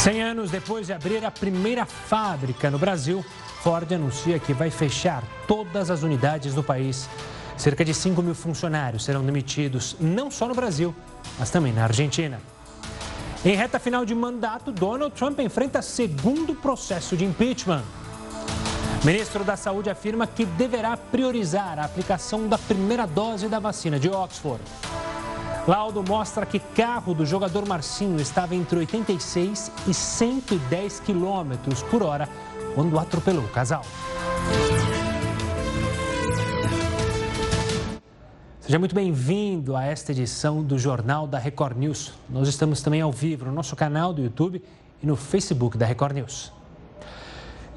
100 anos depois de abrir a primeira fábrica no Brasil, Ford anuncia que vai fechar todas as unidades do país. Cerca de 5 mil funcionários serão demitidos, não só no Brasil, mas também na Argentina. Em reta final de mandato, Donald Trump enfrenta segundo processo de impeachment. Ministro da Saúde afirma que deverá priorizar a aplicação da primeira dose da vacina de Oxford. Laudo mostra que carro do jogador Marcinho estava entre 86 e 110 km por hora quando atropelou o casal. Seja muito bem-vindo a esta edição do Jornal da Record News. Nós estamos também ao vivo no nosso canal do YouTube e no Facebook da Record News.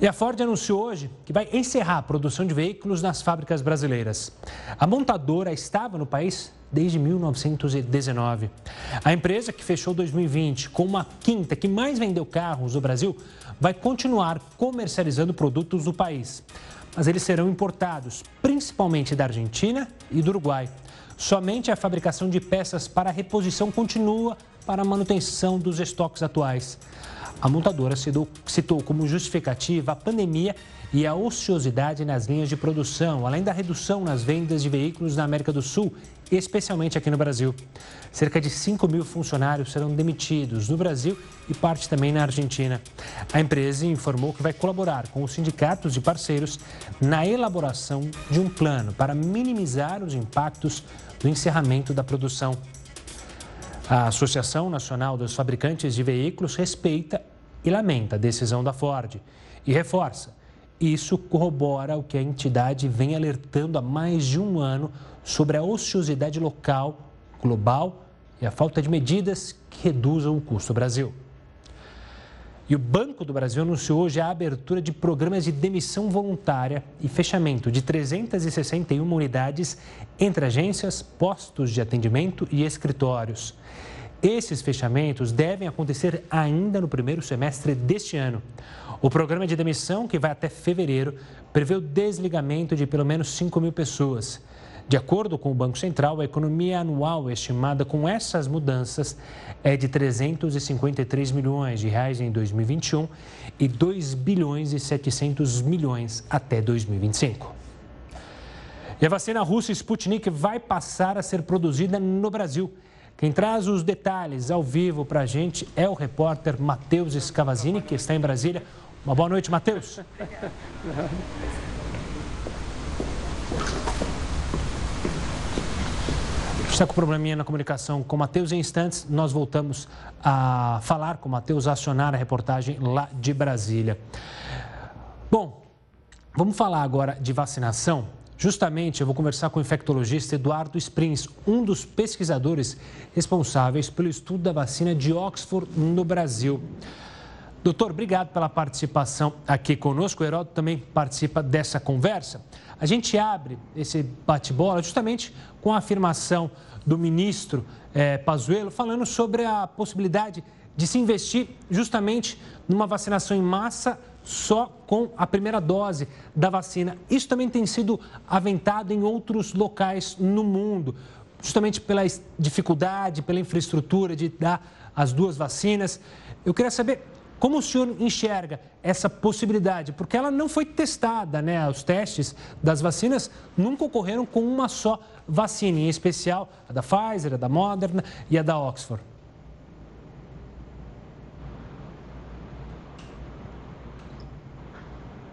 E a Ford anunciou hoje que vai encerrar a produção de veículos nas fábricas brasileiras. A montadora estava no país desde 1919. A empresa, que fechou 2020 com uma quinta que mais vendeu carros no Brasil, vai continuar comercializando produtos do país. Mas eles serão importados, principalmente da Argentina e do Uruguai. Somente a fabricação de peças para reposição continua para a manutenção dos estoques atuais. A montadora citou como justificativa a pandemia e a ociosidade nas linhas de produção, além da redução nas vendas de veículos na América do Sul, especialmente aqui no Brasil. Cerca de 5 mil funcionários serão demitidos no Brasil e parte também na Argentina. A empresa informou que vai colaborar com os sindicatos e parceiros na elaboração de um plano para minimizar os impactos do encerramento da produção. A Associação Nacional dos Fabricantes de Veículos respeita e lamenta a decisão da Ford e reforça isso corrobora o que a entidade vem alertando há mais de um ano sobre a ociosidade local, global e a falta de medidas que reduzam o custo Brasil. E o Banco do Brasil anunciou hoje a abertura de programas de demissão voluntária e fechamento de 361 unidades entre agências, postos de atendimento e escritórios. Esses fechamentos devem acontecer ainda no primeiro semestre deste ano. O programa de demissão, que vai até fevereiro, prevê o desligamento de pelo menos 5 mil pessoas. De acordo com o Banco Central, a economia anual estimada com essas mudanças é de 353 milhões de reais em 2021 e 2 bilhões e 700 milhões até 2025. E a vacina russa Sputnik vai passar a ser produzida no Brasil. Quem traz os detalhes ao vivo para a gente é o repórter Matheus Scavazini, que está em Brasília. Uma boa noite, Matheus. está com probleminha na comunicação com o Matheus. Em instantes, nós voltamos a falar com o Matheus, acionar a reportagem lá de Brasília. Bom, vamos falar agora de vacinação. Justamente, eu vou conversar com o infectologista Eduardo Springs, um dos pesquisadores responsáveis pelo estudo da vacina de Oxford no Brasil. Doutor, obrigado pela participação aqui conosco. O Heródoto também participa dessa conversa. A gente abre esse bate-bola justamente com a afirmação do ministro eh, Pazuello falando sobre a possibilidade de se investir justamente numa vacinação em massa só com a primeira dose da vacina. Isso também tem sido aventado em outros locais no mundo, justamente pela dificuldade, pela infraestrutura de dar as duas vacinas. Eu queria saber como o senhor enxerga essa possibilidade? Porque ela não foi testada, né? Os testes das vacinas nunca ocorreram com uma só vacina, em especial a da Pfizer, a da Moderna e a da Oxford.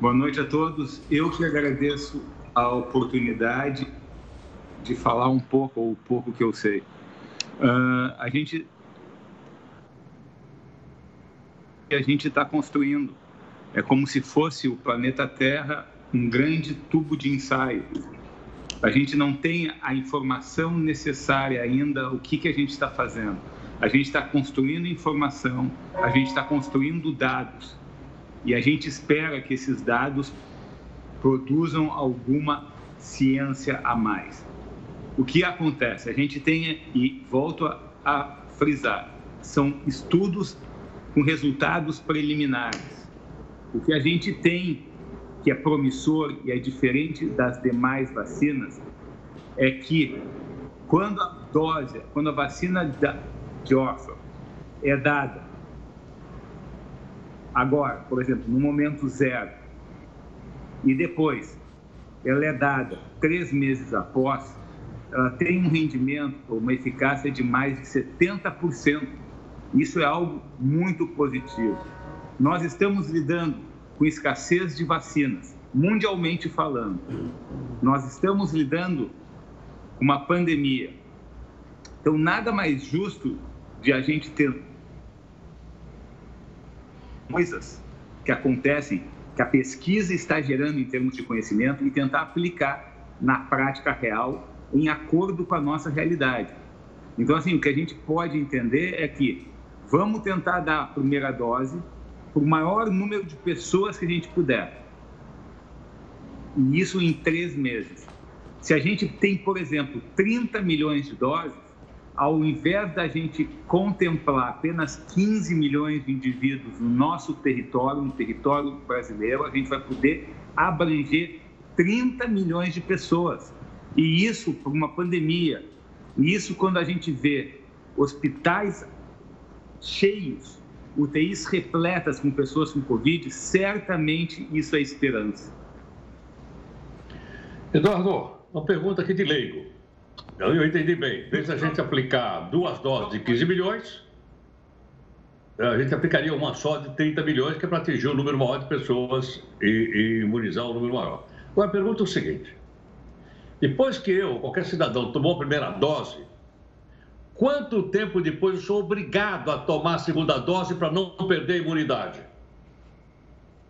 Boa noite a todos. Eu que agradeço a oportunidade de falar um pouco, ou o pouco que eu sei. Uh, a gente a gente está construindo. É como se fosse o planeta Terra um grande tubo de ensaio. A gente não tem a informação necessária ainda, o que, que a gente está fazendo. A gente está construindo informação, a gente está construindo dados. E a gente espera que esses dados produzam alguma ciência a mais. O que acontece? A gente tem, e volto a, a frisar, são estudos com resultados preliminares. O que a gente tem que é promissor e é diferente das demais vacinas é que quando a dose, quando a vacina de Oxford é dada agora, por exemplo, no momento zero, e depois ela é dada três meses após, ela tem um rendimento, uma eficácia de mais de 70%. Isso é algo muito positivo. Nós estamos lidando com escassez de vacinas, mundialmente falando. Nós estamos lidando com uma pandemia. Então, nada mais justo de a gente ter coisas que acontecem, que a pesquisa está gerando em termos de conhecimento e tentar aplicar na prática real em acordo com a nossa realidade. Então, assim, o que a gente pode entender é que vamos tentar dar a primeira dose para o maior número de pessoas que a gente puder. E isso em três meses. Se a gente tem, por exemplo, 30 milhões de doses, ao invés da gente contemplar apenas 15 milhões de indivíduos no nosso território, no território brasileiro, a gente vai poder abranger 30 milhões de pessoas. E isso por uma pandemia. E isso quando a gente vê hospitais cheios, UTIs repletas com pessoas com Covid, certamente isso é esperança. Eduardo, uma pergunta aqui de leigo. Eu entendi bem. Em a gente aplicar duas doses de 15 milhões, a gente aplicaria uma só de 30 milhões, que é para atingir um número maior de pessoas e, e imunizar um número maior. Agora, a pergunta é o seguinte: depois que eu, qualquer cidadão, tomou a primeira dose, quanto tempo depois eu sou obrigado a tomar a segunda dose para não perder a imunidade?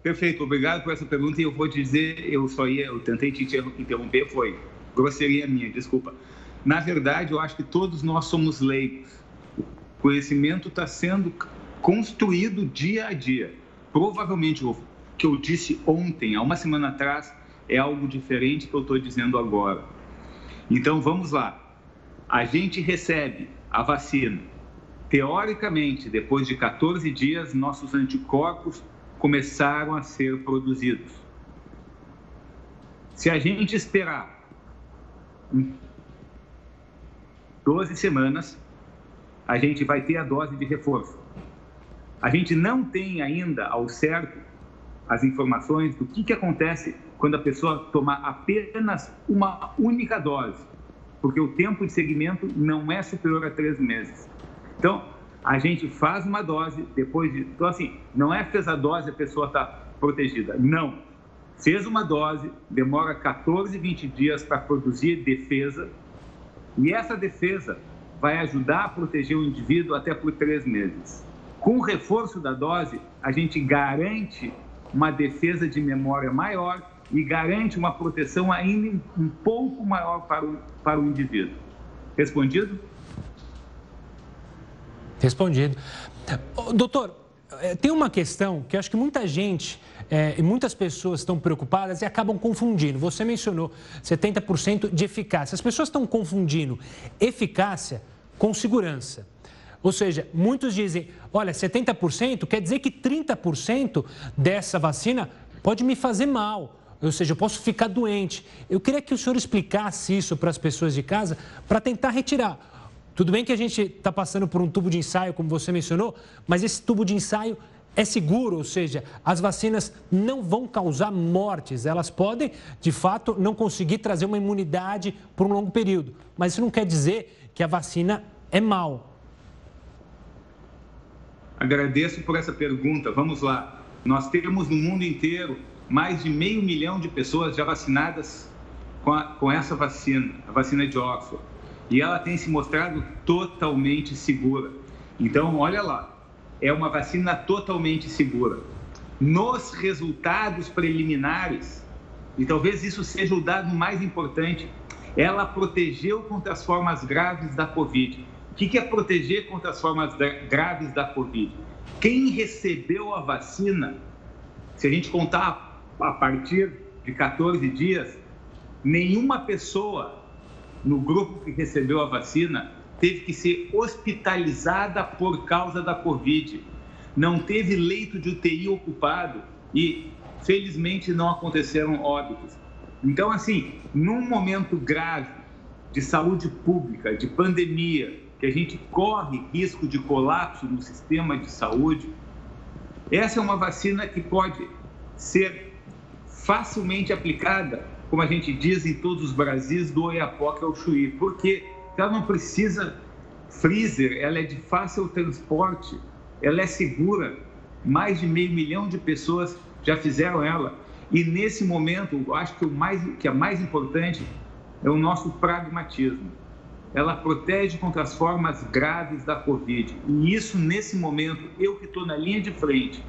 Perfeito, obrigado por essa pergunta e eu vou dizer, eu só ia, eu tentei te interromper, foi grosseria minha, desculpa. Na verdade, eu acho que todos nós somos leigos. O conhecimento está sendo construído dia a dia. Provavelmente o que eu disse ontem, há uma semana atrás, é algo diferente que eu estou dizendo agora. Então vamos lá. A gente recebe a vacina. Teoricamente, depois de 14 dias, nossos anticorpos começaram a ser produzidos. Se a gente esperar 12 semanas, a gente vai ter a dose de reforço. A gente não tem ainda ao certo as informações do que, que acontece quando a pessoa tomar apenas uma única dose, porque o tempo de segmento não é superior a três meses. Então, a gente faz uma dose, depois de. Então, assim, não é fez a dose a pessoa está protegida. Não. Fez uma dose, demora 14, 20 dias para produzir defesa, e essa defesa vai ajudar a proteger o indivíduo até por três meses. Com o reforço da dose, a gente garante uma defesa de memória maior e garante uma proteção ainda um pouco maior para o, para o indivíduo. Respondido? Respondido. Doutor, tem uma questão que acho que muita gente é, e muitas pessoas estão preocupadas e acabam confundindo. Você mencionou 70% de eficácia. As pessoas estão confundindo eficácia com segurança. Ou seja, muitos dizem, olha, 70% quer dizer que 30% dessa vacina pode me fazer mal. Ou seja, eu posso ficar doente. Eu queria que o senhor explicasse isso para as pessoas de casa para tentar retirar. Tudo bem que a gente está passando por um tubo de ensaio, como você mencionou, mas esse tubo de ensaio é seguro, ou seja, as vacinas não vão causar mortes. Elas podem, de fato, não conseguir trazer uma imunidade por um longo período. Mas isso não quer dizer que a vacina é mal. Agradeço por essa pergunta. Vamos lá. Nós temos no mundo inteiro mais de meio milhão de pessoas já vacinadas com, a, com essa vacina, a vacina de Oxford. E ela tem se mostrado totalmente segura. Então, olha lá, é uma vacina totalmente segura. Nos resultados preliminares, e talvez isso seja o dado mais importante, ela protegeu contra as formas graves da Covid. O que é proteger contra as formas graves da Covid? Quem recebeu a vacina, se a gente contar a partir de 14 dias, nenhuma pessoa no grupo que recebeu a vacina teve que ser hospitalizada por causa da Covid. Não teve leito de UTI ocupado e, felizmente, não aconteceram óbitos. Então, assim, num momento grave de saúde pública, de pandemia, que a gente corre risco de colapso no sistema de saúde, Essa é uma vacina que pode ser facilmente aplicada, como a gente diz em todos os Brasis, do Oiapoque ao Chuí, porque ela não precisa freezer, ela é de fácil transporte, ela é segura. Mais de meio milhão de pessoas já fizeram ela. E nesse momento, acho que o mais que é mais importante é o nosso pragmatismo. Ela protege contra as formas graves da Covid. E isso, nesse momento, eu que estou na linha de frente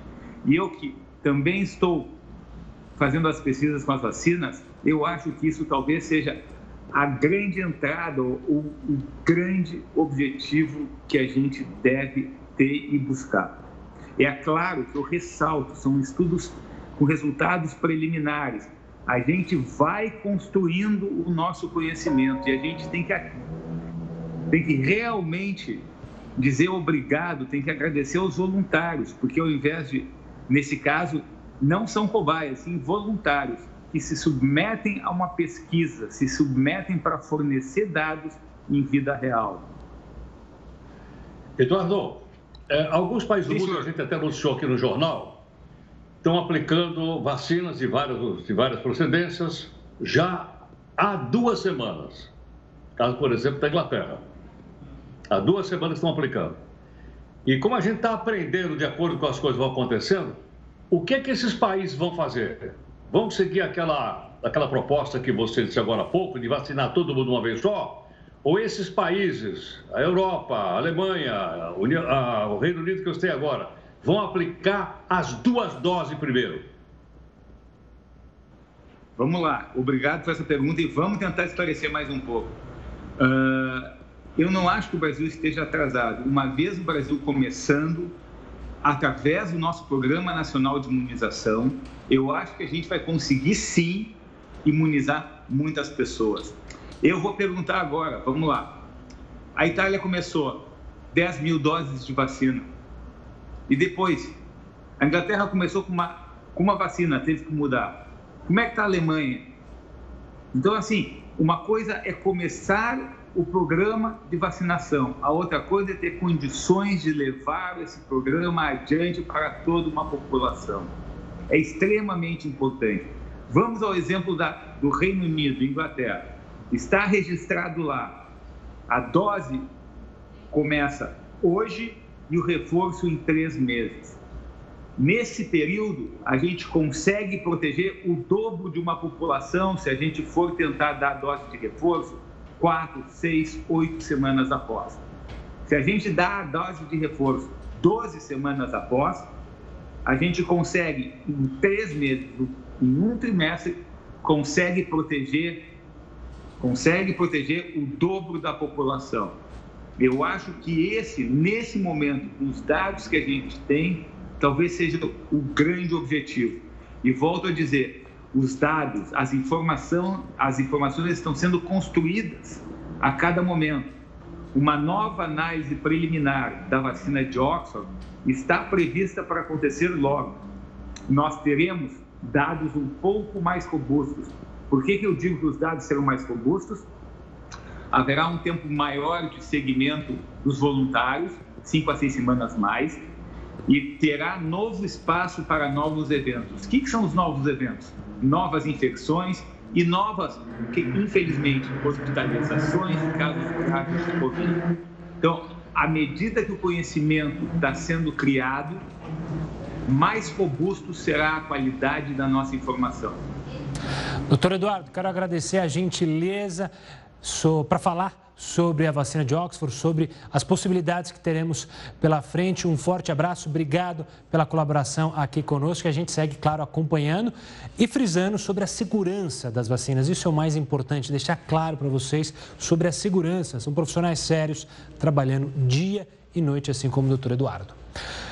e eu que também estou fazendo as pesquisas com as vacinas, eu acho que isso talvez seja a grande entrada, o, o grande objetivo que a gente deve ter e buscar. É claro que eu ressalto, são estudos com resultados preliminares. A gente vai construindo o nosso conhecimento e a gente tem que, tem que realmente dizer obrigado, tem que agradecer aos voluntários, porque ao invés de, nesse caso, não são cobaias, sim voluntários que se submetem a uma pesquisa, se submetem para fornecer dados em vida real. Eduardo, é, alguns países do mundo, a gente até anunciou aqui no jornal, estão aplicando vacinas de várias, de várias procedências já há duas semanas. Caso, por exemplo, da Inglaterra. Há duas semanas estão aplicando. E como a gente está aprendendo de acordo com as coisas que vão acontecendo, o que, é que esses países vão fazer? Vamos seguir aquela, aquela proposta que você disse agora há pouco, de vacinar todo mundo uma vez só? Ou esses países, a Europa, a Alemanha, a União, a, o Reino Unido que eu estou agora, vão aplicar as duas doses primeiro? Vamos lá, obrigado por essa pergunta e vamos tentar esclarecer mais um pouco. Uh, eu não acho que o Brasil esteja atrasado. Uma vez o Brasil começando, através do nosso Programa Nacional de Imunização, eu acho que a gente vai conseguir sim imunizar muitas pessoas. Eu vou perguntar agora, vamos lá. A Itália começou 10 mil doses de vacina. E depois, a Inglaterra começou com uma, com uma vacina, teve que mudar. Como é que está a Alemanha? Então, assim, uma coisa é começar o programa de vacinação. A outra coisa é ter condições de levar esse programa adiante para toda uma população. É extremamente importante. Vamos ao exemplo da, do Reino Unido, Inglaterra. Está registrado lá. A dose começa hoje e o reforço em três meses. Nesse período, a gente consegue proteger o dobro de uma população se a gente for tentar dar dose de reforço quatro, seis, oito semanas após. Se a gente dá a dose de reforço 12 semanas após, a gente consegue, em três meses, em um trimestre, consegue proteger, consegue proteger o dobro da população. Eu acho que esse, nesse momento, com os dados que a gente tem, talvez seja o grande objetivo. E volto a dizer, os dados, as, informação, as informações estão sendo construídas a cada momento. Uma nova análise preliminar da vacina de Oxford está prevista para acontecer logo. Nós teremos dados um pouco mais robustos. Por que, que eu digo que os dados serão mais robustos? Haverá um tempo maior de segmento dos voluntários, cinco a seis semanas mais, e terá novo espaço para novos eventos. O que, que são os novos eventos? Novas infecções e novas, infelizmente, hospitalizações e casos graves de Covid. Então, à medida que o conhecimento está sendo criado, mais robusto será a qualidade da nossa informação. Doutor Eduardo, quero agradecer a gentileza para falar sobre a vacina de Oxford, sobre as possibilidades que teremos pela frente. Um forte abraço, obrigado pela colaboração aqui conosco. A gente segue, claro, acompanhando e frisando sobre a segurança das vacinas. Isso é o mais importante, deixar claro para vocês sobre a segurança. São profissionais sérios trabalhando dia e noite, assim como o doutor Eduardo.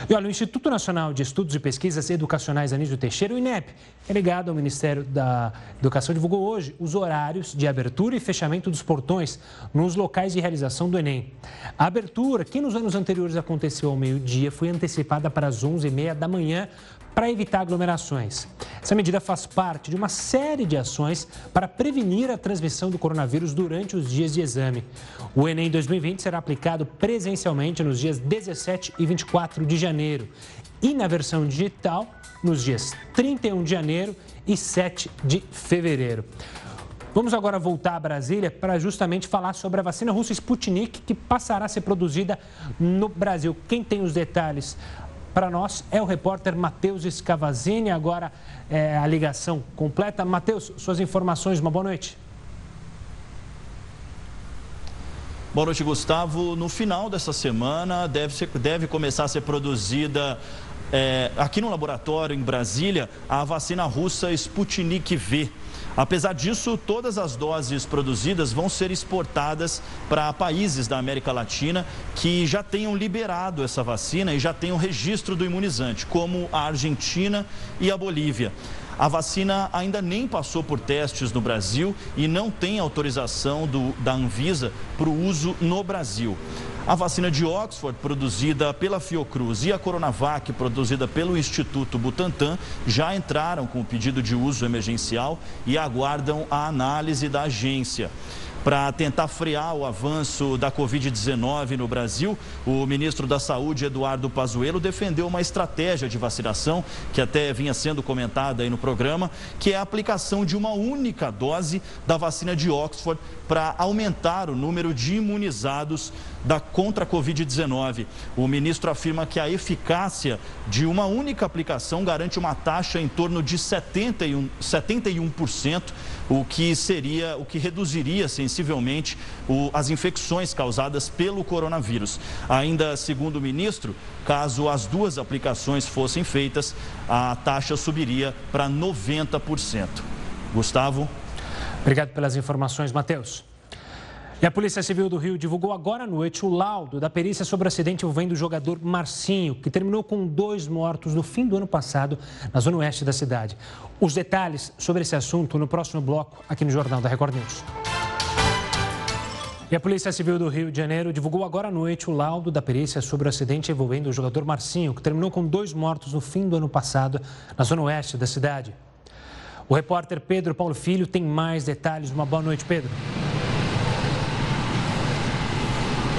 E olha, o Instituto Nacional de Estudos e Pesquisas Educacionais Anísio Teixeira, o INEP, é ligado ao Ministério da Educação, divulgou hoje os horários de abertura e fechamento dos portões nos locais de realização do Enem. A abertura, que nos anos anteriores aconteceu ao meio-dia, foi antecipada para as 11h30 da manhã para evitar aglomerações. Essa medida faz parte de uma série de ações para prevenir a transmissão do coronavírus durante os dias de exame. O Enem 2020 será aplicado presencialmente nos dias 17 e 24 de janeiro e na versão digital nos dias 31 de janeiro e 7 de fevereiro. Vamos agora voltar a Brasília para justamente falar sobre a vacina russa Sputnik, que passará a ser produzida no Brasil. Quem tem os detalhes para nós é o repórter Matheus Scavazini. Agora é, a ligação completa. Matheus, suas informações, uma boa noite. Boa noite, Gustavo. No final dessa semana deve, ser, deve começar a ser produzida é, aqui no laboratório em Brasília a vacina russa Sputnik V. Apesar disso, todas as doses produzidas vão ser exportadas para países da América Latina que já tenham liberado essa vacina e já tenham registro do imunizante, como a Argentina e a Bolívia. A vacina ainda nem passou por testes no Brasil e não tem autorização do, da Anvisa para o uso no Brasil. A vacina de Oxford, produzida pela Fiocruz, e a Coronavac, produzida pelo Instituto Butantan, já entraram com o pedido de uso emergencial e aguardam a análise da agência. Para tentar frear o avanço da Covid-19 no Brasil, o ministro da Saúde, Eduardo Pazuello, defendeu uma estratégia de vacinação, que até vinha sendo comentada aí no programa, que é a aplicação de uma única dose da vacina de Oxford para aumentar o número de imunizados da contra a Covid-19. O ministro afirma que a eficácia de uma única aplicação garante uma taxa em torno de 71%, 71% o que seria, o que reduziria sensivelmente o, as infecções causadas pelo coronavírus. Ainda segundo o ministro, caso as duas aplicações fossem feitas, a taxa subiria para 90%. Gustavo. Obrigado pelas informações, Matheus. E a Polícia Civil do Rio divulgou agora à noite o laudo da perícia sobre o acidente envolvendo o jogador Marcinho, que terminou com dois mortos no fim do ano passado na zona oeste da cidade. Os detalhes sobre esse assunto no próximo bloco, aqui no Jornal da Record News. E a Polícia Civil do Rio de Janeiro divulgou agora à noite o laudo da perícia sobre o acidente envolvendo o jogador Marcinho, que terminou com dois mortos no fim do ano passado na zona oeste da cidade. O repórter Pedro Paulo Filho tem mais detalhes. Uma boa noite, Pedro.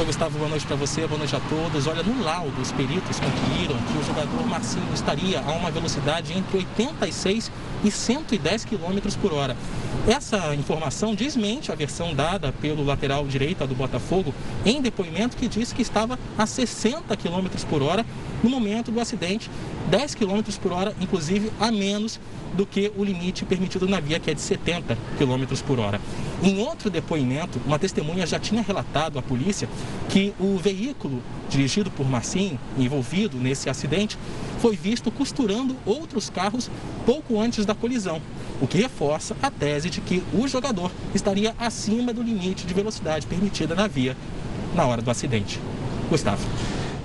Oi, Gustavo, boa noite para você, boa noite a todos. Olha, no laudo, os peritos concluíram que o jogador Marcinho estaria a uma velocidade entre 86 e 110 km por hora. Essa informação desmente a versão dada pelo lateral direita do Botafogo em depoimento que disse que estava a 60 km por hora no momento do acidente, 10 km por hora, inclusive a menos do que o limite permitido na via, que é de 70 km por hora. Em outro depoimento, uma testemunha já tinha relatado à polícia que o veículo dirigido por Marcinho, envolvido nesse acidente, foi visto costurando outros carros pouco antes da colisão, o que reforça a tese de que o jogador estaria acima do limite de velocidade permitida na via na hora do acidente. Gustavo.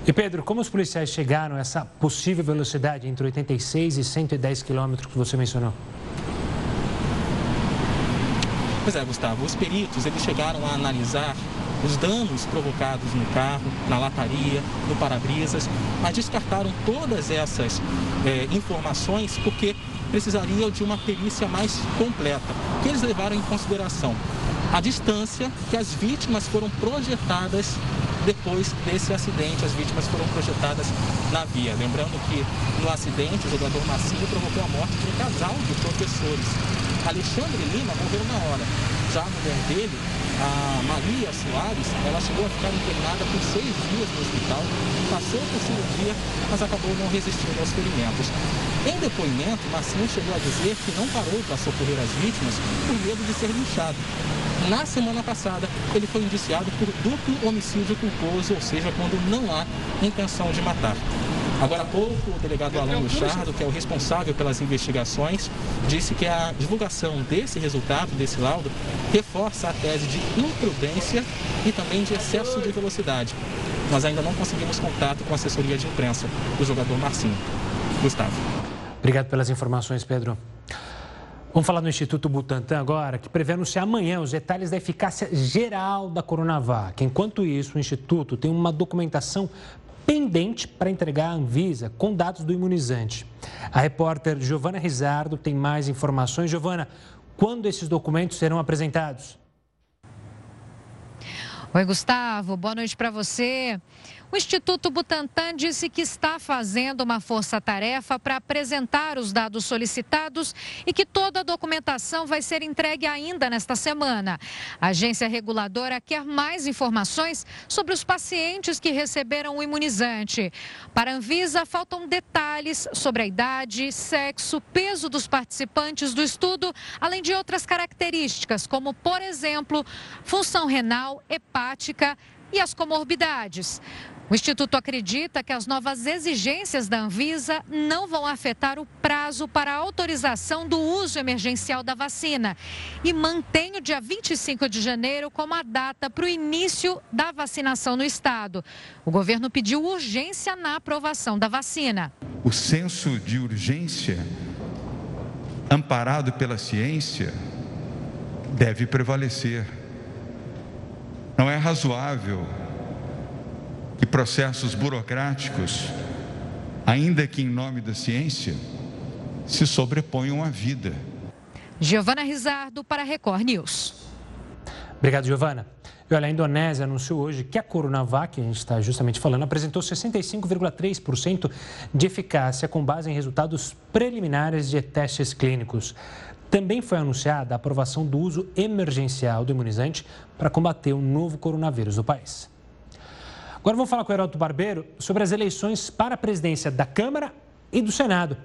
E Pedro, como os policiais chegaram a essa possível velocidade entre 86 e 110 quilômetros que você mencionou? Pois é, Gustavo, os peritos eles chegaram a analisar os danos provocados no carro, na lataria, no para-brisas, mas descartaram todas essas é, informações porque precisariam de uma perícia mais completa, que eles levaram em consideração a distância que as vítimas foram projetadas depois desse acidente. As vítimas foram projetadas na via. Lembrando que no acidente o jogador Massinho provocou a morte de um casal de professores. Alexandre Lima morreu na hora. Já a mulher dele, a Maria Soares, ela chegou a ficar internada por seis dias no hospital, passou por cirurgia, mas acabou não resistindo aos ferimentos. Em depoimento, Massinho chegou a dizer que não parou para socorrer as vítimas por medo de ser linchado. Na semana passada, ele foi indiciado por duplo homicídio culposo, ou seja, quando não há intenção de matar. Agora há pouco, o delegado Alain Luchardo, que é o responsável pelas investigações, disse que a divulgação desse resultado, desse laudo, reforça a tese de imprudência e também de excesso de velocidade. Nós ainda não conseguimos contato com a assessoria de imprensa do jogador Marcinho. Gustavo. Obrigado pelas informações, Pedro. Vamos falar do Instituto Butantan agora, que prevê anunciar amanhã os detalhes da eficácia geral da Coronavac. Enquanto isso, o Instituto tem uma documentação pendente para entregar à Anvisa com dados do imunizante. A repórter Giovana Rizardo tem mais informações. Giovana, quando esses documentos serão apresentados? Oi, Gustavo. Boa noite para você. O Instituto Butantan disse que está fazendo uma força-tarefa para apresentar os dados solicitados e que toda a documentação vai ser entregue ainda nesta semana. A agência reguladora quer mais informações sobre os pacientes que receberam o imunizante. Para a Anvisa, faltam detalhes sobre a idade, sexo, peso dos participantes do estudo, além de outras características, como, por exemplo, função renal, hepática e as comorbidades. O Instituto acredita que as novas exigências da Anvisa não vão afetar o prazo para a autorização do uso emergencial da vacina e mantém o dia 25 de janeiro como a data para o início da vacinação no estado. O governo pediu urgência na aprovação da vacina. O senso de urgência, amparado pela ciência, deve prevalecer. Não é razoável que processos burocráticos, ainda que em nome da ciência, se sobreponham à vida. Giovana Rizardo para a Record News. Obrigado, Giovana. E olha, a Indonésia anunciou hoje que a Coronavac, a gente está justamente falando, apresentou 65,3% de eficácia com base em resultados preliminares de testes clínicos. Também foi anunciada a aprovação do uso emergencial do imunizante para combater o novo coronavírus no país. Agora vamos falar com o Heródoto Barbeiro sobre as eleições para a presidência da Câmara e do Senado.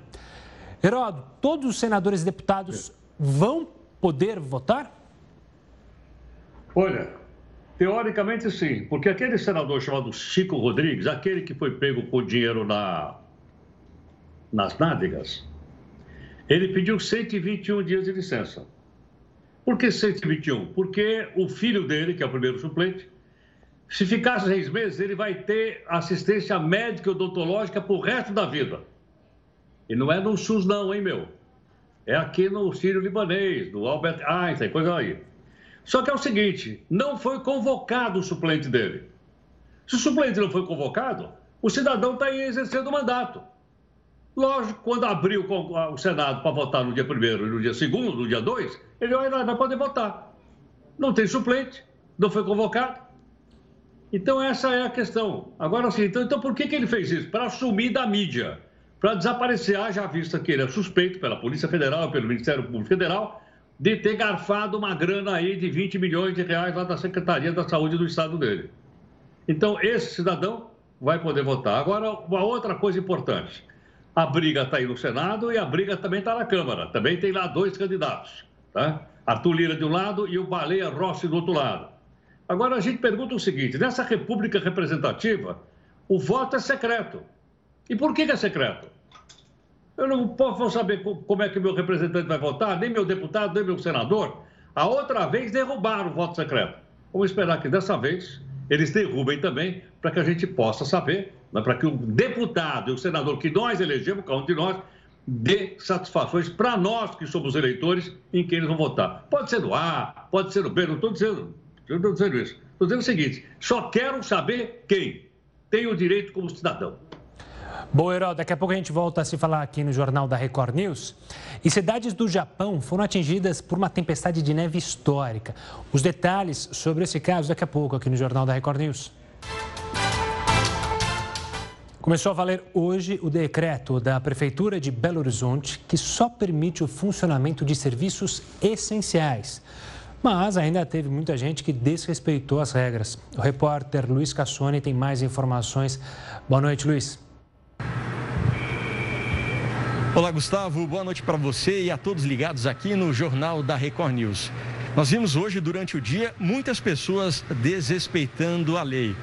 Heródoto, todos os senadores e deputados vão poder votar? Olha, teoricamente sim, porque aquele senador chamado Chico Rodrigues, aquele que foi pego com dinheiro na, nas nádegas, ele pediu 121 dias de licença. Por que 121? Porque o filho dele, que é o primeiro suplente, se ficar seis meses, ele vai ter assistência médica e odontológica para o resto da vida. E não é no SUS não, hein, meu? É aqui no Sírio Libanês, no Albert Einstein, coisa aí. Só que é o seguinte, não foi convocado o suplente dele. Se o suplente não foi convocado, o cidadão está exercendo o mandato. Lógico, quando abrir o, Senado para votar no dia 1 e no dia 2 no dia 2, ele vai, vai poder votar. Não tem suplente, não foi convocado. Então, essa é a questão. Agora, sim, então, então por que, que ele fez isso? Para assumir da mídia, para desaparecer, já vista que ele é suspeito pela Polícia Federal, pelo Ministério Público Federal, de ter garfado uma grana aí de 20 milhões de reais lá da Secretaria da Saúde do Estado dele. Então, esse cidadão vai poder votar. Agora, uma outra coisa importante. A briga está aí no Senado e a briga também está na Câmara. Também tem lá dois candidatos, tá? Arthur Lira de um lado e o Baleia Rossi do outro lado. Agora a gente pergunta o seguinte: nessa república representativa, o voto é secreto. E por que, é secreto? Eu não posso saber como é que meu representante vai votar, nem meu deputado, nem meu senador. A outra vez derrubaram o voto secreto. Vamos esperar que dessa vez eles derrubem também, para que a gente possa saber né, para que o deputado e o senador que nós elegemos, cada um de nós, dê satisfações para nós que somos eleitores em quem eles vão votar. Pode ser no A, pode ser no B, não estou dizendo, não estou dizendo isso. Estou dizendo o seguinte: só quero saber quem tem o direito como cidadão. Bom, Herói, daqui a pouco a gente volta a se falar aqui no Jornal da Record News. E cidades do Japão foram atingidas por uma tempestade de neve histórica. Os detalhes sobre esse caso daqui a pouco aqui no Jornal da Record News. Começou a valer hoje o decreto da Prefeitura de Belo Horizonte que só permite o funcionamento de serviços essenciais. Mas ainda teve muita gente que desrespeitou as regras. O repórter Luiz Cassoni tem mais informações. Boa noite, Luiz. Olá, Gustavo. Boa noite para você e a todos ligados aqui no Jornal da Record News. Nós vimos hoje, durante o dia, muitas pessoas desrespeitando a lei.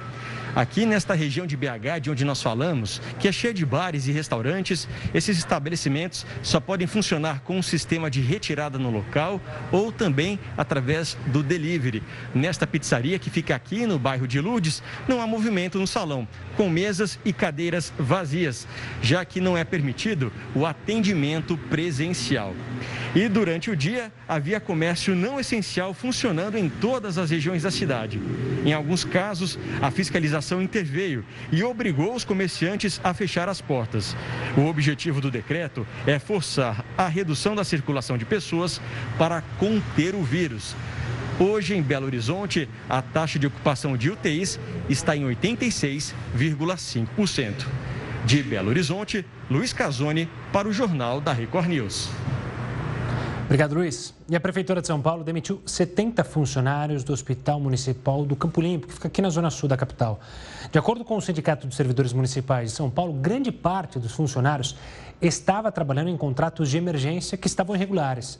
Aqui nesta região de BH, de onde nós falamos, que é cheia de bares e restaurantes, esses estabelecimentos só podem funcionar com um sistema de retirada no local ou também através do delivery. Nesta pizzaria que fica aqui no bairro de Lourdes, não há movimento no salão, com mesas e cadeiras vazias, já que não é permitido o atendimento presencial. E durante o dia, havia comércio não essencial funcionando em todas as regiões da cidade. Em alguns casos, a fiscalização interveio e obrigou os comerciantes a fechar as portas. O objetivo do decreto é forçar a redução da circulação de pessoas para conter o vírus. Hoje, em Belo Horizonte, a taxa de ocupação de UTIs está em 86,5%. De Belo Horizonte, Luiz Casoni para o Jornal da Record News. Obrigado, Luiz. E a Prefeitura de São Paulo demitiu 70 funcionários do Hospital Municipal do Campo Limpo, que fica aqui na zona sul da capital. De acordo com o Sindicato de Servidores Municipais de São Paulo, grande parte dos funcionários estava trabalhando em contratos de emergência que estavam irregulares.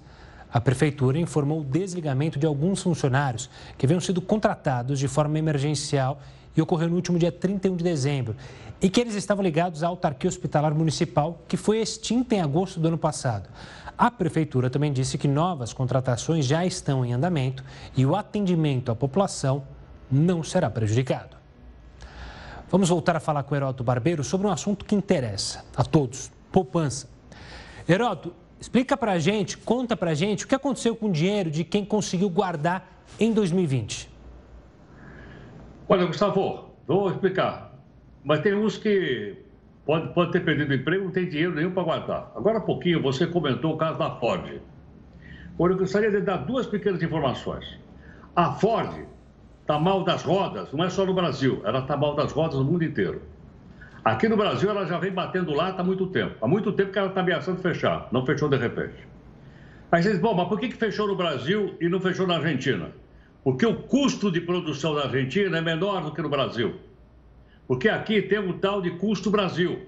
A Prefeitura informou o desligamento de alguns funcionários que haviam sido contratados de forma emergencial e ocorreu no último dia 31 de dezembro, e que eles estavam ligados à autarquia hospitalar municipal, que foi extinta em agosto do ano passado. A Prefeitura também disse que novas contratações já estão em andamento e o atendimento à população não será prejudicado. Vamos voltar a falar com o Heroto Barbeiro sobre um assunto que interessa a todos: poupança. Heroto, explica para a gente, conta para a gente o que aconteceu com o dinheiro de quem conseguiu guardar em 2020. Olha, Gustavo, vou explicar. Mas tem uns que pode, pode ter perdido emprego, não tem dinheiro nenhum para guardar. Agora há pouquinho você comentou o caso da Ford. Olha, eu gostaria de dar duas pequenas informações. A Ford está mal das rodas, não é só no Brasil, ela está mal das rodas no mundo inteiro. Aqui no Brasil ela já vem batendo lá há muito tempo. Há muito tempo que ela está ameaçando fechar, não fechou de repente. Aí vocês, bom, mas por que, que fechou no Brasil e não fechou na Argentina? Porque o custo de produção da Argentina é menor do que no Brasil. Porque aqui tem um tal de custo Brasil.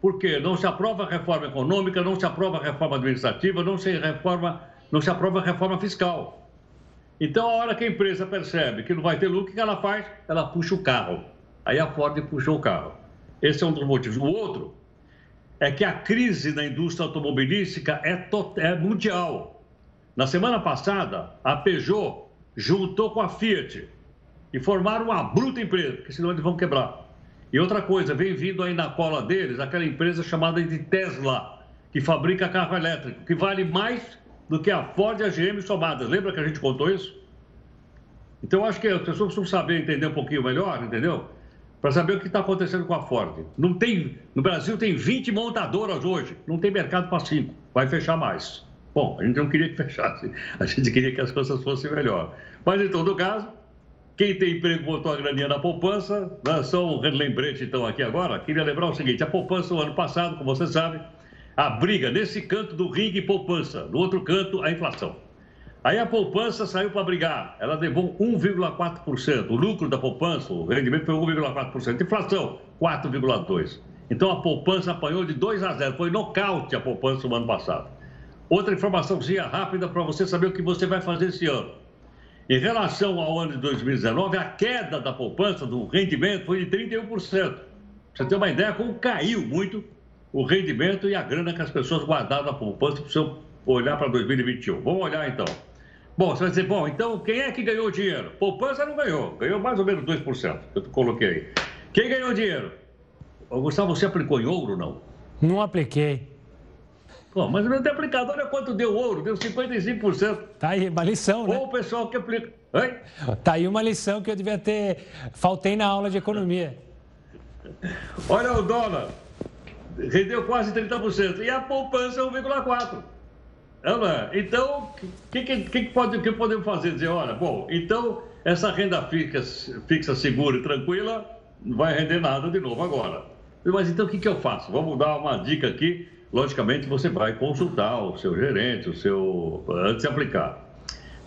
Porque não se aprova reforma econômica, não se aprova reforma administrativa, não se, reforma, não se aprova reforma fiscal. Então, a hora que a empresa percebe que não vai ter lucro, o que ela faz? Ela puxa o carro. Aí a Ford puxou o carro. Esse é um dos motivos. O outro é que a crise na indústria automobilística é, é mundial. Na semana passada, a Peugeot juntou com a Fiat e formaram uma bruta empresa, porque senão eles vão quebrar. E outra coisa, vem vindo aí na cola deles aquela empresa chamada de Tesla, que fabrica carro elétrico, que vale mais do que a Ford e a GM somadas. Lembra que a gente contou isso? Então, acho que as pessoas precisam saber entender um pouquinho melhor, entendeu? Para saber o que está acontecendo com a Ford. Não tem, no Brasil tem 20 montadoras hoje, não tem mercado para 5, vai fechar mais. Bom, a gente não queria que fechasse, a gente queria que as coisas fossem melhor. Mas, em todo caso, quem tem emprego botou a graninha na poupança. Né? Só um lembrete, então, aqui agora. Queria lembrar o seguinte: a poupança, o ano passado, como você sabe, a briga nesse canto do ringue poupança, no outro canto, a inflação. Aí a poupança saiu para brigar, ela levou 1,4%. O lucro da poupança, o rendimento foi 1,4%. Inflação, 4,2%. Então a poupança apanhou de 2 a 0. Foi nocaute a poupança no ano passado. Outra informaçãozinha rápida para você saber o que você vai fazer esse ano. Em relação ao ano de 2019, a queda da poupança, do rendimento, foi de 31%. Pra você ter uma ideia como caiu muito o rendimento e a grana que as pessoas guardaram na poupança, precisam olhar para 2021. Vamos olhar então. Bom, você vai dizer, bom, então quem é que ganhou dinheiro? Poupança não ganhou, ganhou mais ou menos 2%, eu coloquei aí. Quem ganhou dinheiro? Gustavo, você aplicou em ouro ou não? Não apliquei. Pô, mas não tem aplicado. Olha quanto deu ouro, deu 55%. Tá aí, uma lição, né? Ou o pessoal que aplica. Oi? Tá aí uma lição que eu devia ter. Faltei na aula de economia. Olha o dólar. Rendeu quase 30%. E a poupança é 1,4%. É, então, o que, que, que, pode, que podemos fazer? Dizer, olha, bom, então essa renda fixa, fixa segura e tranquila não vai render nada de novo agora. Mas então o que, que eu faço? Vamos dar uma dica aqui logicamente você vai consultar o seu gerente, o seu antes de aplicar.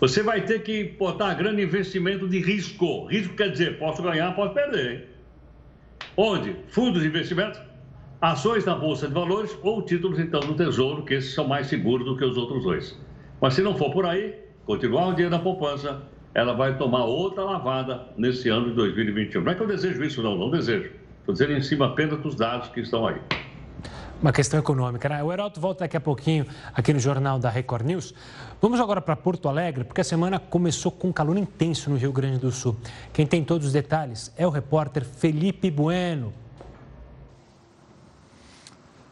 Você vai ter que botar grande investimento de risco. Risco quer dizer, posso ganhar, posso perder. Hein? Onde? Fundos de investimento, ações na Bolsa de Valores ou títulos, então, do Tesouro, que esses são mais seguros do que os outros dois. Mas se não for por aí, continuar o dinheiro na poupança, ela vai tomar outra lavada nesse ano de 2021. Não é que eu desejo isso, não, não desejo. Estou dizendo em cima apenas dos dados que estão aí uma questão econômica. Né? O Heraldo volta daqui a pouquinho aqui no Jornal da Record News. Vamos agora para Porto Alegre, porque a semana começou com calor intenso no Rio Grande do Sul. Quem tem todos os detalhes é o repórter Felipe Bueno.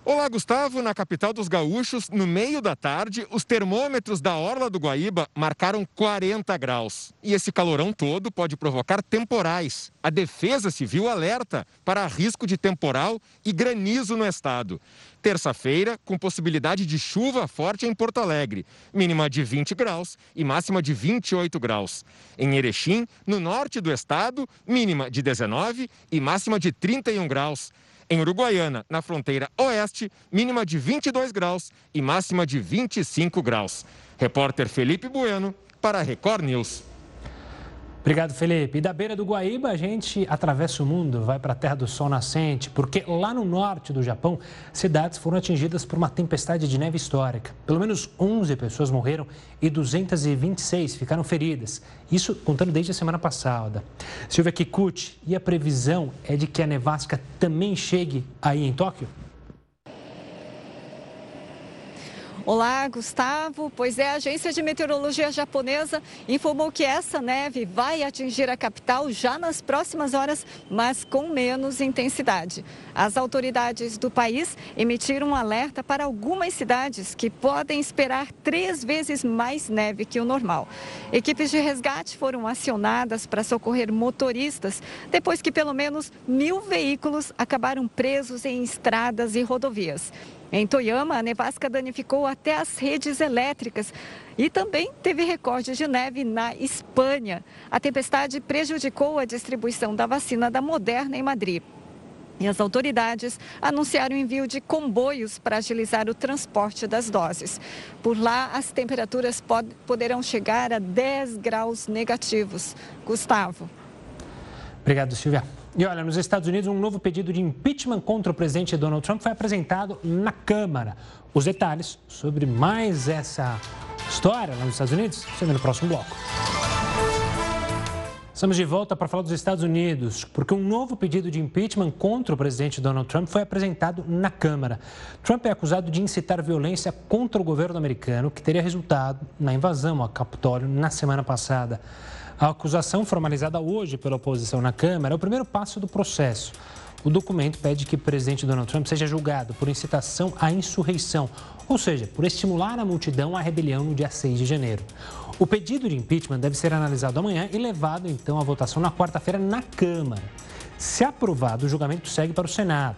Olá, Gustavo. Na capital dos gaúchos, no meio da tarde, os termômetros da Orla do Guaíba marcaram 40 graus. E esse calorão todo pode provocar temporais. A Defesa Civil alerta para risco de temporal e granizo no estado. Terça-feira, com possibilidade de chuva forte em Porto Alegre, mínima de 20 graus e máxima de 28 graus. Em Erechim, no norte do estado, mínima de 19 e máxima de 31 graus. Em Uruguaiana, na fronteira oeste, mínima de 22 graus e máxima de 25 graus. Repórter Felipe Bueno, para Record News. Obrigado, Felipe. E da beira do Guaíba, a gente atravessa o mundo, vai para a Terra do Sol Nascente, porque lá no norte do Japão, cidades foram atingidas por uma tempestade de neve histórica. Pelo menos 11 pessoas morreram e 226 ficaram feridas. Isso contando desde a semana passada. Silvia Kikuchi, e a previsão é de que a nevasca também chegue aí em Tóquio? Olá, Gustavo. Pois é, a agência de meteorologia japonesa informou que essa neve vai atingir a capital já nas próximas horas, mas com menos intensidade. As autoridades do país emitiram um alerta para algumas cidades que podem esperar três vezes mais neve que o normal. Equipes de resgate foram acionadas para socorrer motoristas depois que pelo menos mil veículos acabaram presos em estradas e rodovias. Em Toyama, a nevasca danificou até as redes elétricas e também teve recordes de neve na Espanha. A tempestade prejudicou a distribuição da vacina da Moderna em Madrid. E as autoridades anunciaram o envio de comboios para agilizar o transporte das doses. Por lá, as temperaturas pod poderão chegar a 10 graus negativos. Gustavo. Obrigado, Silvia. E olha, nos Estados Unidos, um novo pedido de impeachment contra o presidente Donald Trump foi apresentado na Câmara. Os detalhes sobre mais essa história lá nos Estados Unidos, você vê no próximo bloco. Estamos de volta para falar dos Estados Unidos, porque um novo pedido de impeachment contra o presidente Donald Trump foi apresentado na Câmara. Trump é acusado de incitar violência contra o governo americano, que teria resultado na invasão ao Capitólio na semana passada. A acusação formalizada hoje pela oposição na Câmara é o primeiro passo do processo. O documento pede que o presidente Donald Trump seja julgado por incitação à insurreição, ou seja, por estimular a multidão à rebelião no dia 6 de janeiro. O pedido de impeachment deve ser analisado amanhã e levado então à votação na quarta-feira na Câmara. Se aprovado, o julgamento segue para o Senado.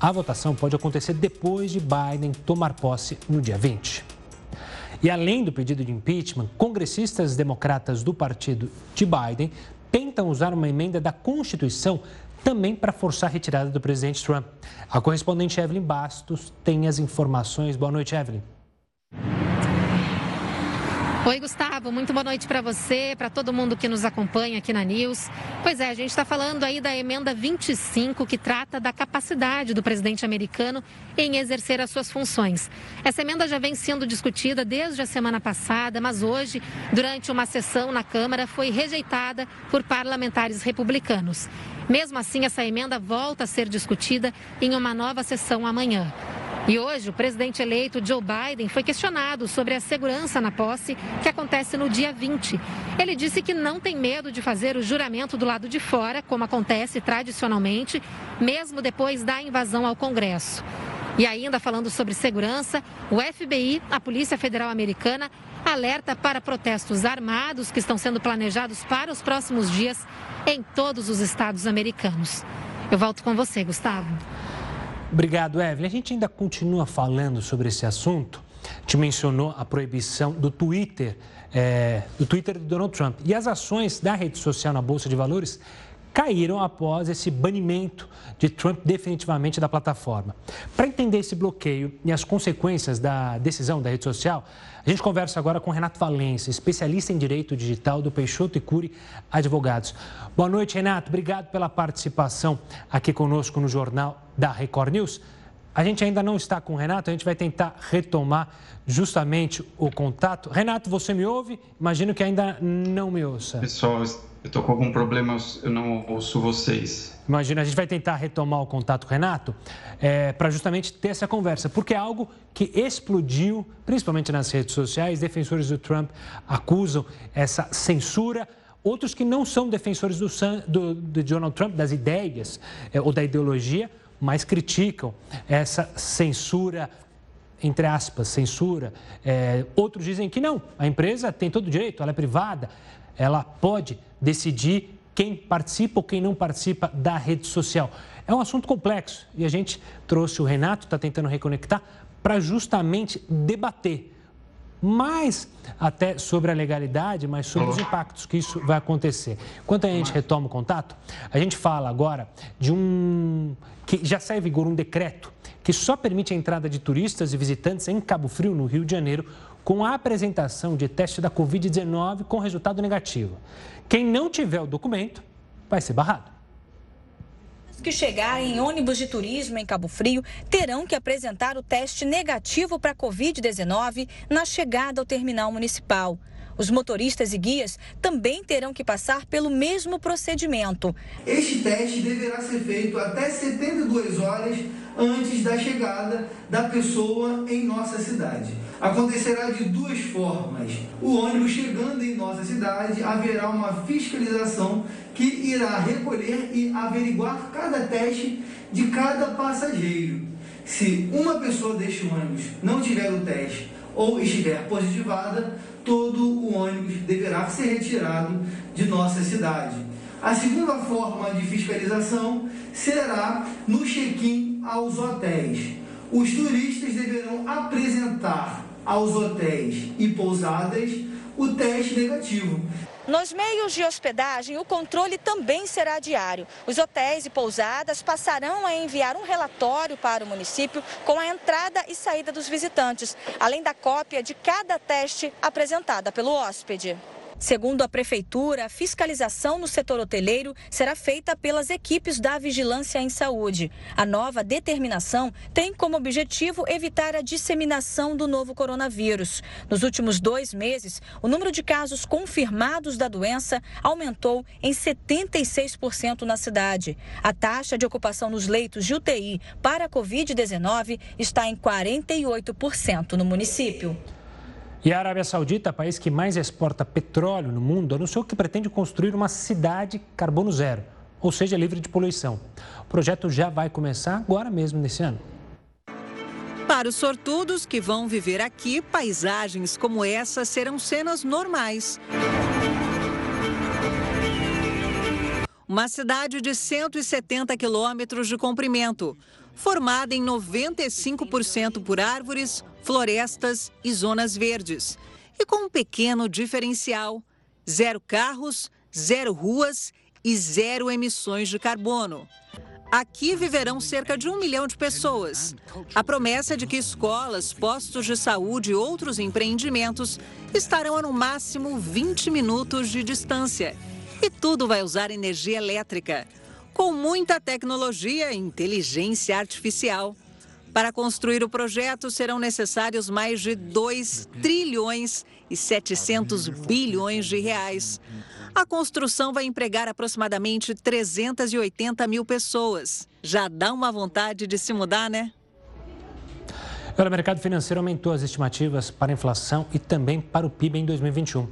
A votação pode acontecer depois de Biden tomar posse no dia 20. E além do pedido de impeachment, congressistas democratas do partido de Biden tentam usar uma emenda da Constituição também para forçar a retirada do presidente Trump. A correspondente Evelyn Bastos tem as informações. Boa noite, Evelyn. Oi, Gustavo, muito boa noite para você, para todo mundo que nos acompanha aqui na News. Pois é, a gente está falando aí da emenda 25, que trata da capacidade do presidente americano em exercer as suas funções. Essa emenda já vem sendo discutida desde a semana passada, mas hoje, durante uma sessão na Câmara, foi rejeitada por parlamentares republicanos. Mesmo assim, essa emenda volta a ser discutida em uma nova sessão amanhã. E hoje, o presidente eleito Joe Biden foi questionado sobre a segurança na posse, que acontece no dia 20. Ele disse que não tem medo de fazer o juramento do lado de fora, como acontece tradicionalmente, mesmo depois da invasão ao Congresso. E ainda falando sobre segurança, o FBI, a Polícia Federal Americana, alerta para protestos armados que estão sendo planejados para os próximos dias em todos os estados americanos. Eu volto com você, Gustavo. Obrigado, Evelyn. A gente ainda continua falando sobre esse assunto. Te mencionou a proibição do Twitter, é, do Twitter de Donald Trump. E as ações da rede social na Bolsa de Valores caíram após esse banimento de Trump definitivamente da plataforma. Para entender esse bloqueio e as consequências da decisão da rede social, a gente conversa agora com Renato Valença, especialista em direito digital do Peixoto e Cury Advogados. Boa noite, Renato. Obrigado pela participação aqui conosco no Jornal da Record News. A gente ainda não está com o Renato, a gente vai tentar retomar justamente o contato. Renato, você me ouve? Imagino que ainda não me ouça. Pessoal, eu estou com algum problema, eu não ouço vocês. Imagina, a gente vai tentar retomar o contato com o Renato é, para justamente ter essa conversa, porque é algo que explodiu, principalmente nas redes sociais. Defensores do Trump acusam essa censura. Outros que não são defensores do, do, do Donald Trump, das ideias é, ou da ideologia, mas criticam essa censura entre aspas, censura. É, outros dizem que não, a empresa tem todo o direito, ela é privada, ela pode decidir quem participa ou quem não participa da rede social. É um assunto complexo e a gente trouxe o Renato, está tentando reconectar, para justamente debater mais até sobre a legalidade, mas sobre os impactos que isso vai acontecer. Enquanto a gente retoma o contato, a gente fala agora de um que já sai em vigor um decreto que só permite a entrada de turistas e visitantes em Cabo Frio, no Rio de Janeiro, com a apresentação de teste da Covid-19 com resultado negativo. Quem não tiver o documento vai ser barrado que chegarem em ônibus de turismo em Cabo Frio terão que apresentar o teste negativo para a Covid-19 na chegada ao terminal municipal. Os motoristas e guias também terão que passar pelo mesmo procedimento. Este teste deverá ser feito até 72 horas antes da chegada da pessoa em nossa cidade. Acontecerá de duas formas. O ônibus chegando em nossa cidade, haverá uma fiscalização que irá recolher e averiguar cada teste de cada passageiro. Se uma pessoa deste ônibus não tiver o teste ou estiver positivada, todo o ônibus deverá ser retirado de nossa cidade. A segunda forma de fiscalização será no check-in aos hotéis. Os turistas deverão apresentar aos hotéis e pousadas o teste negativo. Nos meios de hospedagem, o controle também será diário. Os hotéis e pousadas passarão a enviar um relatório para o município com a entrada e saída dos visitantes, além da cópia de cada teste apresentada pelo hóspede. Segundo a Prefeitura, a fiscalização no setor hoteleiro será feita pelas equipes da Vigilância em Saúde. A nova determinação tem como objetivo evitar a disseminação do novo coronavírus. Nos últimos dois meses, o número de casos confirmados da doença aumentou em 76% na cidade. A taxa de ocupação nos leitos de UTI para a Covid-19 está em 48% no município. E a Arábia Saudita, país que mais exporta petróleo no mundo, anunciou que pretende construir uma cidade carbono zero, ou seja, livre de poluição. O projeto já vai começar agora mesmo nesse ano. Para os sortudos que vão viver aqui, paisagens como essa serão cenas normais. Uma cidade de 170 quilômetros de comprimento, formada em 95% por árvores, florestas e zonas verdes. E com um pequeno diferencial: zero carros, zero ruas e zero emissões de carbono. Aqui viverão cerca de um milhão de pessoas. A promessa de que escolas, postos de saúde e outros empreendimentos estarão a no máximo 20 minutos de distância. E tudo vai usar energia elétrica, com muita tecnologia e inteligência artificial. Para construir o projeto serão necessários mais de 2 trilhões e 700 bilhões de reais. A construção vai empregar aproximadamente 380 mil pessoas. Já dá uma vontade de se mudar, né? O mercado financeiro aumentou as estimativas para a inflação e também para o PIB em 2021.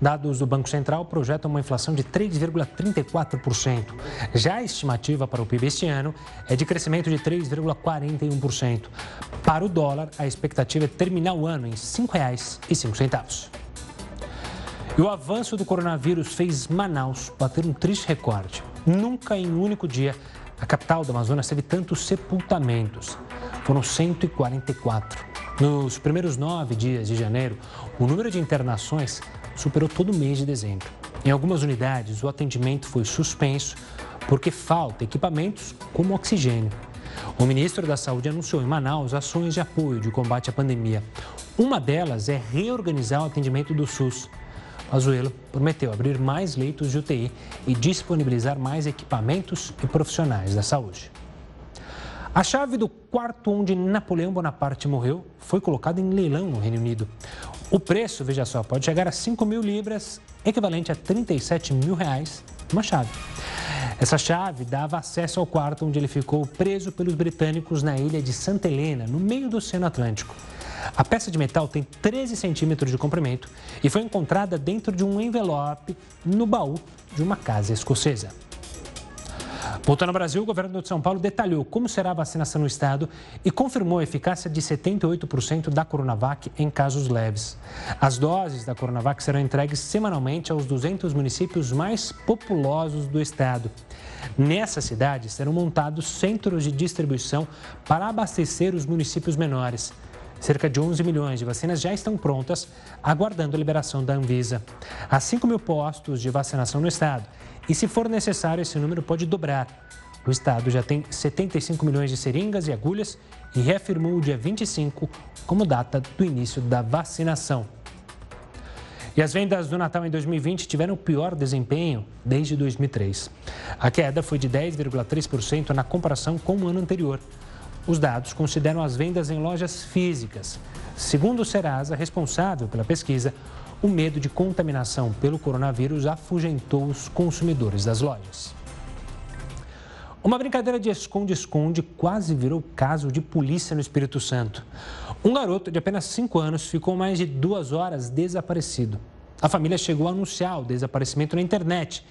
Dados do Banco Central projetam uma inflação de 3,34%. Já a estimativa para o PIB este ano é de crescimento de 3,41%. Para o dólar, a expectativa é terminar o ano em R$ 5,05. E o avanço do coronavírus fez Manaus bater um triste recorde. Nunca em um único dia a capital do Amazonas teve tantos sepultamentos. Foram 144. Nos primeiros nove dias de janeiro, o número de internações superou todo o mês de dezembro. Em algumas unidades, o atendimento foi suspenso porque falta equipamentos como oxigênio. O ministro da Saúde anunciou em Manaus ações de apoio de combate à pandemia. Uma delas é reorganizar o atendimento do SUS. Azuelo prometeu abrir mais leitos de UTI e disponibilizar mais equipamentos e profissionais da saúde. A chave do quarto onde Napoleão Bonaparte morreu foi colocada em leilão no Reino Unido. O preço, veja só, pode chegar a 5 mil libras, equivalente a 37 mil reais, uma chave. Essa chave dava acesso ao quarto onde ele ficou preso pelos britânicos na ilha de Santa Helena, no meio do Oceano Atlântico. A peça de metal tem 13 centímetros de comprimento e foi encontrada dentro de um envelope no baú de uma casa escocesa. Voltando ao Brasil, o governo de São Paulo detalhou como será a vacinação no estado e confirmou a eficácia de 78% da Coronavac em casos leves. As doses da Coronavac serão entregues semanalmente aos 200 municípios mais populosos do estado. Nessas cidades serão montados centros de distribuição para abastecer os municípios menores. Cerca de 11 milhões de vacinas já estão prontas, aguardando a liberação da Anvisa. Há 5 mil postos de vacinação no estado e, se for necessário, esse número pode dobrar. O estado já tem 75 milhões de seringas e agulhas e reafirmou o dia 25 como data do início da vacinação. E as vendas do Natal em 2020 tiveram o pior desempenho desde 2003. A queda foi de 10,3% na comparação com o ano anterior. Os dados consideram as vendas em lojas físicas. Segundo o Serasa, responsável pela pesquisa, o medo de contaminação pelo coronavírus afugentou os consumidores das lojas. Uma brincadeira de esconde-esconde quase virou caso de polícia no Espírito Santo. Um garoto de apenas 5 anos ficou mais de duas horas desaparecido. A família chegou a anunciar o desaparecimento na internet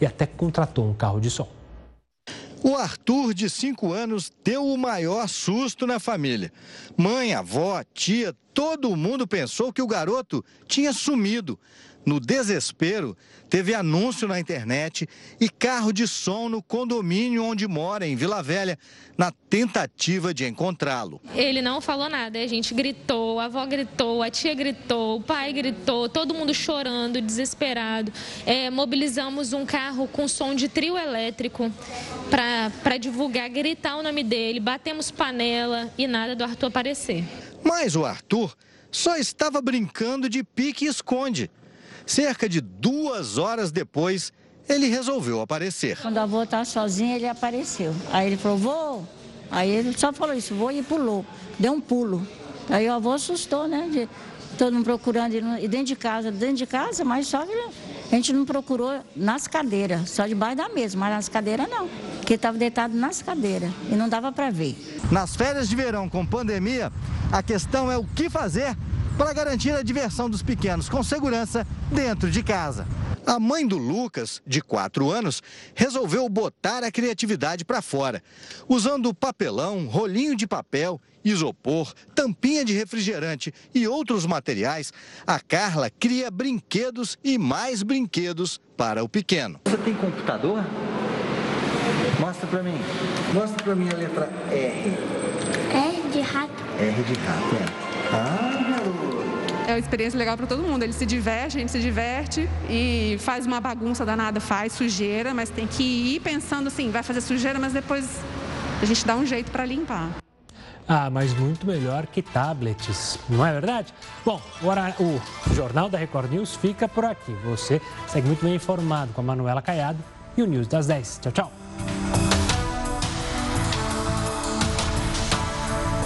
e até contratou um carro de som. O Arthur, de 5 anos, deu o maior susto na família. Mãe, avó, tia, todo mundo pensou que o garoto tinha sumido. No desespero, teve anúncio na internet e carro de som no condomínio onde mora, em Vila Velha, na tentativa de encontrá-lo. Ele não falou nada, a gente gritou, a avó gritou, a tia gritou, o pai gritou, todo mundo chorando, desesperado. É, mobilizamos um carro com som de trio elétrico para divulgar, gritar o nome dele, batemos panela e nada do Arthur aparecer. Mas o Arthur só estava brincando de pique e esconde. Cerca de duas horas depois, ele resolveu aparecer. Quando a avó estava sozinha, ele apareceu. Aí ele falou, vou. Aí ele só falou isso, vou e pulou. Deu um pulo. Aí a avó assustou, né? De, todo mundo procurando, e dentro de casa, dentro de casa, mas só que a gente não procurou nas cadeiras, só debaixo da mesa, mas nas cadeiras não, porque estava deitado nas cadeiras e não dava para ver. Nas férias de verão com pandemia, a questão é o que fazer para garantir a diversão dos pequenos com segurança dentro de casa. A mãe do Lucas, de 4 anos, resolveu botar a criatividade para fora. Usando papelão, rolinho de papel, isopor, tampinha de refrigerante e outros materiais, a Carla cria brinquedos e mais brinquedos para o pequeno. Você tem computador? Mostra para mim. Mostra para mim a letra R. R de rato. R de rato, é. Ah, é uma experiência legal para todo mundo. Ele se diverte, a gente se diverte e faz uma bagunça danada, faz sujeira, mas tem que ir pensando assim, vai fazer sujeira, mas depois a gente dá um jeito para limpar. Ah, mas muito melhor que tablets, não é verdade? Bom, o Jornal da Record News fica por aqui. Você segue muito bem informado com a Manuela Caiado e o News das 10. Tchau, tchau.